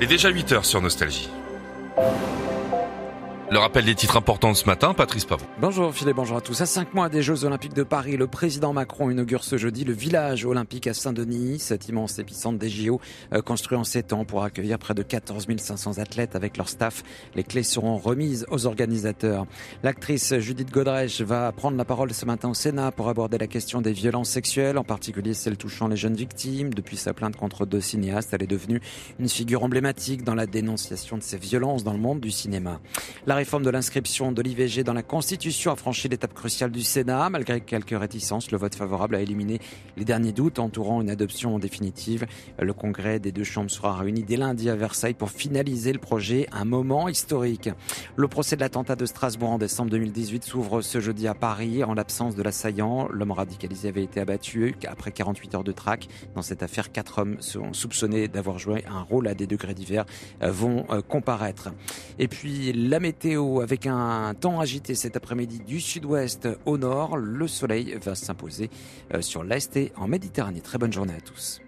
Et déjà 8 heures sur Nostalgie. Le rappel des titres importants de ce matin, Patrice Pavon. Bonjour Philippe, bonjour à tous. À cinq mois des Jeux Olympiques de Paris, le président Macron inaugure ce jeudi le village olympique à Saint-Denis, cet immense épicentre des JO, euh, construit en sept ans pour accueillir près de 14 500 athlètes avec leur staff. Les clés seront remises aux organisateurs. L'actrice Judith Godrèche va prendre la parole ce matin au Sénat pour aborder la question des violences sexuelles, en particulier celles touchant les jeunes victimes. Depuis sa plainte contre deux cinéastes, elle est devenue une figure emblématique dans la dénonciation de ces violences dans le monde du cinéma. Réforme de l'inscription de l'IVG dans la Constitution a franchi l'étape cruciale du Sénat. Malgré quelques réticences, le vote favorable a éliminé les derniers doutes entourant une adoption définitive. Le congrès des deux chambres sera réuni dès lundi à Versailles pour finaliser le projet, un moment historique. Le procès de l'attentat de Strasbourg en décembre 2018 s'ouvre ce jeudi à Paris. En l'absence de l'assaillant, l'homme radicalisé avait été abattu après 48 heures de traque. Dans cette affaire, quatre hommes sont soupçonnés d'avoir joué un rôle à des degrés divers euh, vont euh, comparaître. Et puis la météo avec un temps agité cet après-midi du sud-ouest au nord. Le soleil va s'imposer euh, sur l'est et en Méditerranée. Très bonne journée à tous.